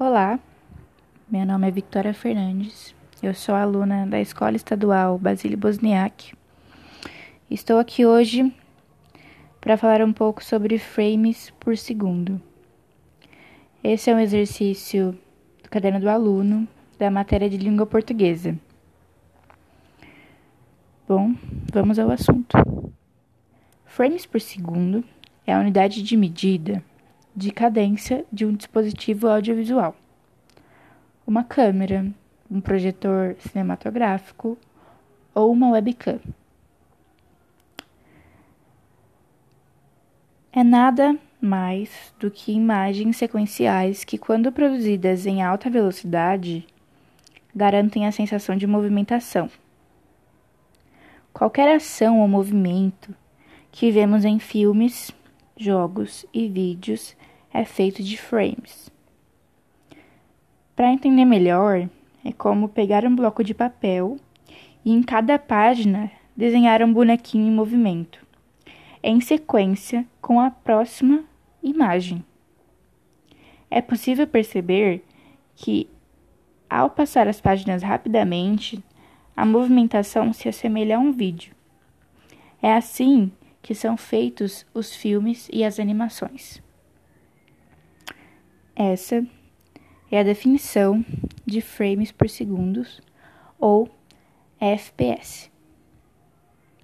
Olá, meu nome é Victoria Fernandes, eu sou aluna da Escola Estadual Basílio Bosniak. Estou aqui hoje para falar um pouco sobre frames por segundo. Esse é um exercício do caderno do aluno da matéria de língua portuguesa. Bom, vamos ao assunto. Frames por segundo é a unidade de medida de cadência de um dispositivo audiovisual. Uma câmera, um projetor cinematográfico ou uma webcam. É nada mais do que imagens sequenciais que, quando produzidas em alta velocidade, garantem a sensação de movimentação. Qualquer ação ou movimento que vemos em filmes, jogos e vídeos é feito de frames. Para entender melhor, é como pegar um bloco de papel e em cada página desenhar um bonequinho em movimento, em sequência com a próxima imagem. É possível perceber que, ao passar as páginas rapidamente, a movimentação se assemelha a um vídeo. É assim que são feitos os filmes e as animações. Essa é a definição de frames por segundo ou FPS.